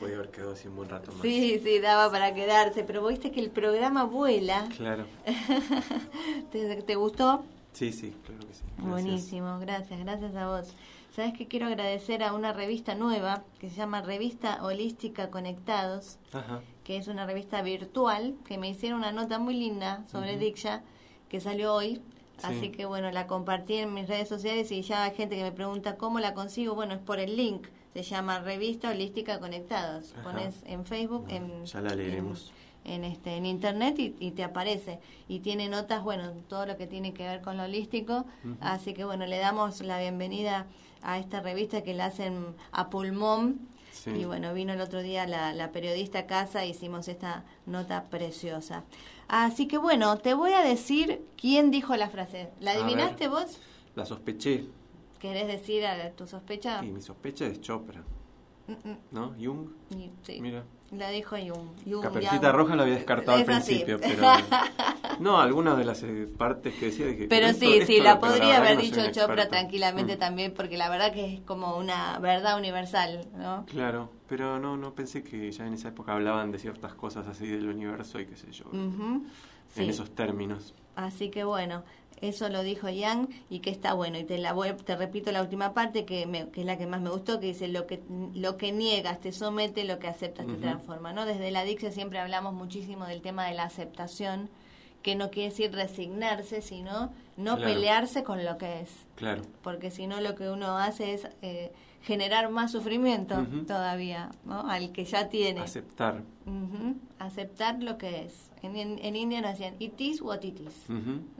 Podía haber quedado así un buen rato más. Sí, sí, daba para quedarse, pero viste que el programa vuela. Claro. ¿Te, te gustó? Sí, sí, claro que sí. Gracias. Buenísimo, gracias, gracias a vos. Sabes que quiero agradecer a una revista nueva que se llama Revista Holística Conectados, Ajá. que es una revista virtual, que me hicieron una nota muy linda sobre. Diksha, que salió hoy. Sí. Así que bueno, la compartí en mis redes sociales y ya hay gente que me pregunta cómo la consigo. Bueno, es por el link. Se llama Revista Holística Conectados. Ajá. Pones en Facebook, Bueno, en, ya la leeremos. en, en este en internet y, y te aparece y tiene notas bueno todo lo que tiene que ver con lo holístico así que bueno le damos la bienvenida a esta revista que la hacen a pulmón Sí. y bueno vino el otro día la, la periodista a casa e hicimos esta nota preciosa así que bueno te voy a decir quién dijo la frase la adivinaste vos La sospeché. querés decir a tu sospecha Y mi sospecha es Chopra. Mm, mm, ¿No? Jung. sí, Mira. La dijo Jung, Jung Caperucita Yang. Roja la había descartado Es al así. principio, pero. No, algunas de las eh, partes que decía. Dije, Pero esto- sí, sí, la podría haber que no dicho un Chopra tranquilamente Mm. también, porque la verdad que es como una verdad universal, ¿no? Claro, pero no, no pensé que ya en esa época hablaban de ciertas cosas así del universo y qué sé yo. En sí. esos términos. Así que bueno, eso lo dijo Yang y que está bueno. Y te la voy, te repito la última parte que, me- que es la que más me gustó, que dice lo que lo que niegas te somete, lo que aceptas te transforma, ¿no? Desde la Dixia siempre hablamos muchísimo del tema de la aceptación, que no quiere decir resignarse, sino no Claro. pelearse con lo que es. Claro. porque si no lo que uno hace es eh, generar más sufrimiento todavía, ¿no? Al que ya tiene. Aceptar. Aceptar lo que es. En, en, en India nos decían, it is what it is,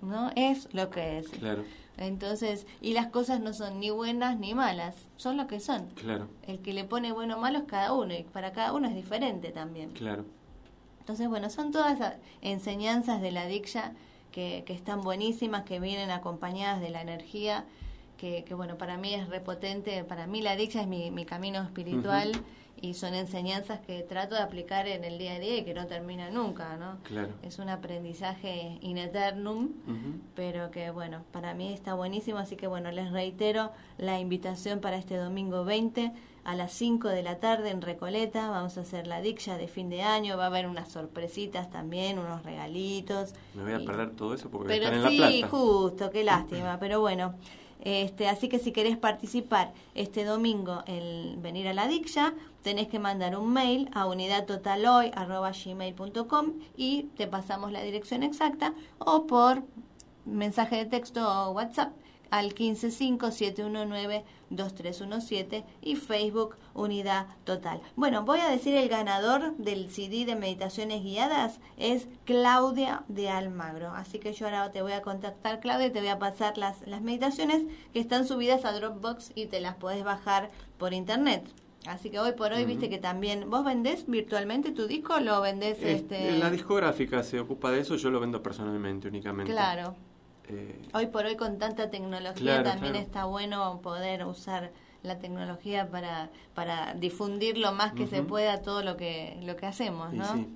¿no? Es lo que es. Claro, Entonces, y las cosas no son ni buenas ni malas, son lo que son. claro, El que le pone bueno o malo es cada uno, y para cada uno es diferente también. claro. Entonces, bueno, son todas esas enseñanzas de la Diksha que, que están buenísimas, que vienen acompañadas de la energía, que, que, bueno, para mí es repotente, para mí la Diksha es mi, mi camino espiritual y son enseñanzas que trato de aplicar en el día a día y que no termina nunca, ¿no? Claro. Es un aprendizaje in eternum, pero que bueno, para mí está buenísimo, así que bueno, les reitero la invitación para este domingo 20 a las 5 de la tarde en Recoleta, vamos a hacer la Diksha de fin de año, va a haber unas sorpresitas también, unos regalitos. Me voy a Y- perder todo eso porque voy a pero estar en sí, La Plata. justo, qué lástima, pero bueno. Este, así que si querés participar este domingo en venir a la Diksha, tenés que mandar un mail a unidadtotaloy.gmail.com y te pasamos la dirección exacta o por mensaje de texto o WhatsApp al 155-719-2317 y Facebook Unidad Total. Bueno, voy a decir el ganador del CD de meditaciones guiadas es Claudia de Almagro. Así que yo ahora te voy a contactar, Claudia, y te voy a pasar las, las meditaciones que están subidas a Dropbox y te las podés bajar por internet. Así que hoy por hoy, viste que también, ¿vos vendés virtualmente tu disco o lo vendés Eh, este? La discográfica se ocupa de eso, yo lo vendo personalmente únicamente. Claro. Eh, Hoy por hoy con tanta tecnología Claro, también claro. está bueno poder usar la tecnología para, para difundir lo más que se pueda todo lo que lo que hacemos, ¿no? sí.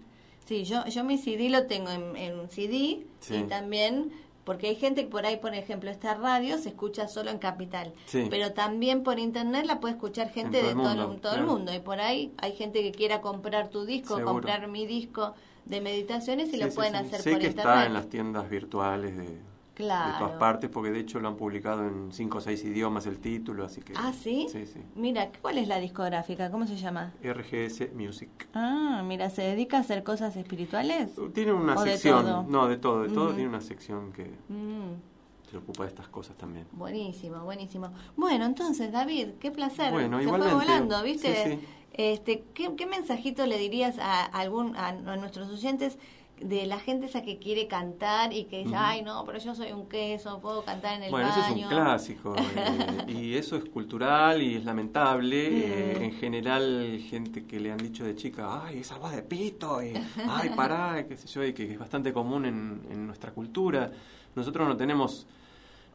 Sí, yo, yo mi CD lo tengo en, en un CD Sí. y también, porque hay gente que por ahí, por ejemplo, esta radio se escucha solo en Capital, Sí. pero también por internet la puede escuchar gente En todo de el todo, mundo, el- todo el mundo. Y por ahí hay gente que quiera comprar tu disco, Seguro. comprar mi disco de meditaciones y Sí, lo pueden sí. hacer Sé por que internet. está en las tiendas virtuales de, de todas partes, porque de hecho lo han publicado en cinco o seis idiomas el título, así que... Ah, ¿sí? Sí, sí. Mira, ¿cuál es la discográfica? ¿Cómo se llama? RGS Music. Ah, mira, ¿se dedica a hacer cosas espirituales? Tiene una ¿O de sección, todo? no, de todo, de todo, Ujú. tiene una sección que Mm, se ocupa de estas cosas también. buenísimo, buenísimo. Bueno, entonces, David, qué placer. Bueno, Se igualmente. fue volando, ¿viste? Sí, sí. Este, ¿qué, qué mensajito le dirías a algún a, a nuestros oyentes de la gente esa que quiere cantar y que dice, ay, no, pero yo soy un queso, puedo cantar en el Bueno, eso es baño? un clásico eh, y eso es cultural y es lamentable. eh, Mm. en general, gente que le han dicho de chica, ay, esa voz de pito, y, ay, pará, qué sé yo, y que es bastante común en, en nuestra cultura. Nosotros no tenemos,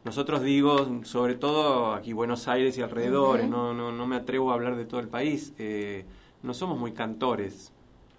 nosotros digo, sobre todo aquí Buenos Aires y alrededores, no, no, no me atrevo a hablar de todo el país, eh, no somos muy cantores.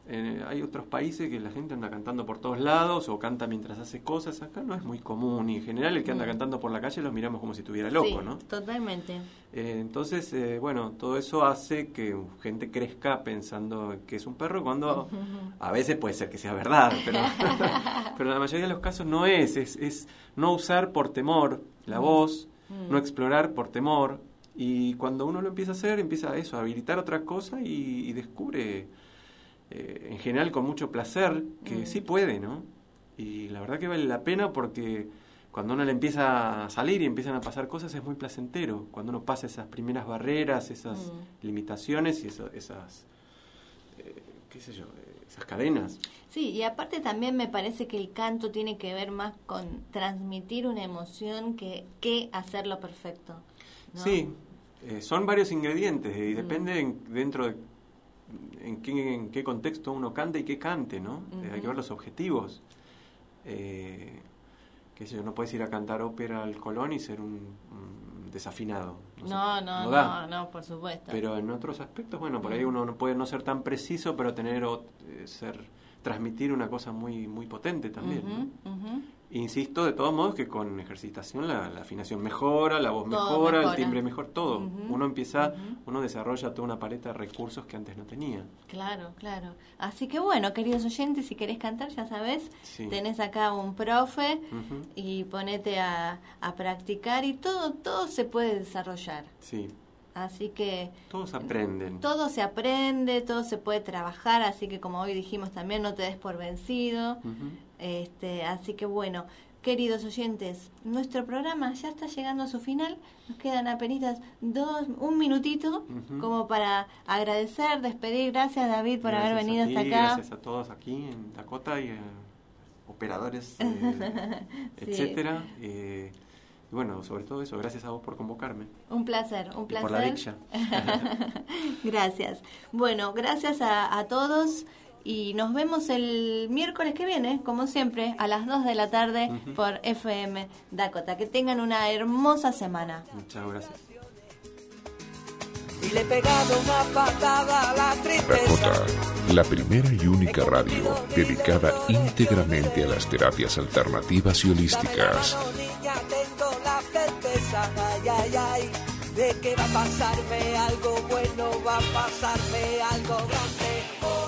Eh, hay otros países que la gente anda cantando por todos lados o canta mientras hace cosas. Acá no es muy común y en general el que anda Mm. cantando por la calle lo miramos como si estuviera loco, Sí, ¿no? totalmente. Eh, entonces, eh, bueno, todo eso hace que gente crezca pensando que es un perro cuando a veces puede ser que sea verdad, pero, pero en la mayoría de los casos no es. Es, es no usar por temor la voz, Mm. no explorar por temor. Y cuando uno lo empieza a hacer, empieza a eso, a habilitar otra cosa y, y descubre, eh, en general con mucho placer, que Mm. sí puede, ¿no? Y la verdad que vale la pena porque cuando uno le empieza a salir y empiezan a pasar cosas es muy placentero. Cuando uno pasa esas primeras barreras, esas Mm. limitaciones y eso- esas, eh, qué sé yo, esas cadenas. Sí, y aparte también me parece que el canto tiene que ver más con transmitir una emoción que, que hacerlo perfecto. ¿no? Sí, eh, son varios ingredientes y Mm. depende en- dentro de en qué, en qué contexto uno canta y qué cante, ¿no? Eh, hay que ver los objetivos. Eh, qué sé yo, no puedes ir a cantar ópera al Colón y ser un, un desafinado. sé, No, no, da. no, no, por supuesto. Pero en otros aspectos, bueno, por ahí uno no puede no ser tan preciso, pero tener o- eh, ser transmitir una cosa muy muy potente también. ¿no? Insisto, de todos modos, que con ejercitación la, la afinación mejora, la voz mejora, mejora. el timbre mejor, todo. Uno empieza, uno desarrolla toda una paleta de recursos que antes no tenía. Claro, claro. Así que bueno, queridos oyentes, si querés cantar, ya sabes, Sí. tenés acá un profe y ponete a, a practicar y todo, todo se puede desarrollar. Sí, Así que todos aprenden. todo se aprende, todo se puede trabajar, así que como hoy dijimos también, no te des por vencido. Ujú. Este, así que bueno, queridos oyentes, nuestro programa ya está llegando a su final. Nos quedan apenas dos, un minutito como para agradecer, despedir. Gracias David por haber venido a ti, hasta acá. Gracias a todos aquí en Dakota y eh, operadores, eh, Sí. etcétera. Eh, y bueno, sobre todo eso, gracias a vos por convocarme. Un placer, un Y placer. por la dicha. gracias. Bueno, gracias a, a todos y nos vemos el miércoles que viene, como siempre, a las 2 de la tarde Ujú. por FM Dakota. Que tengan una hermosa semana. Muchas gracias. y le he pegado una patada a la tristeza. Dakota, la primera y única radio dedicada íntegramente a las terapias alternativas y holísticas. Certeza, ay, ay, ay, de que va a pasarme algo bueno, va a pasarme algo grande.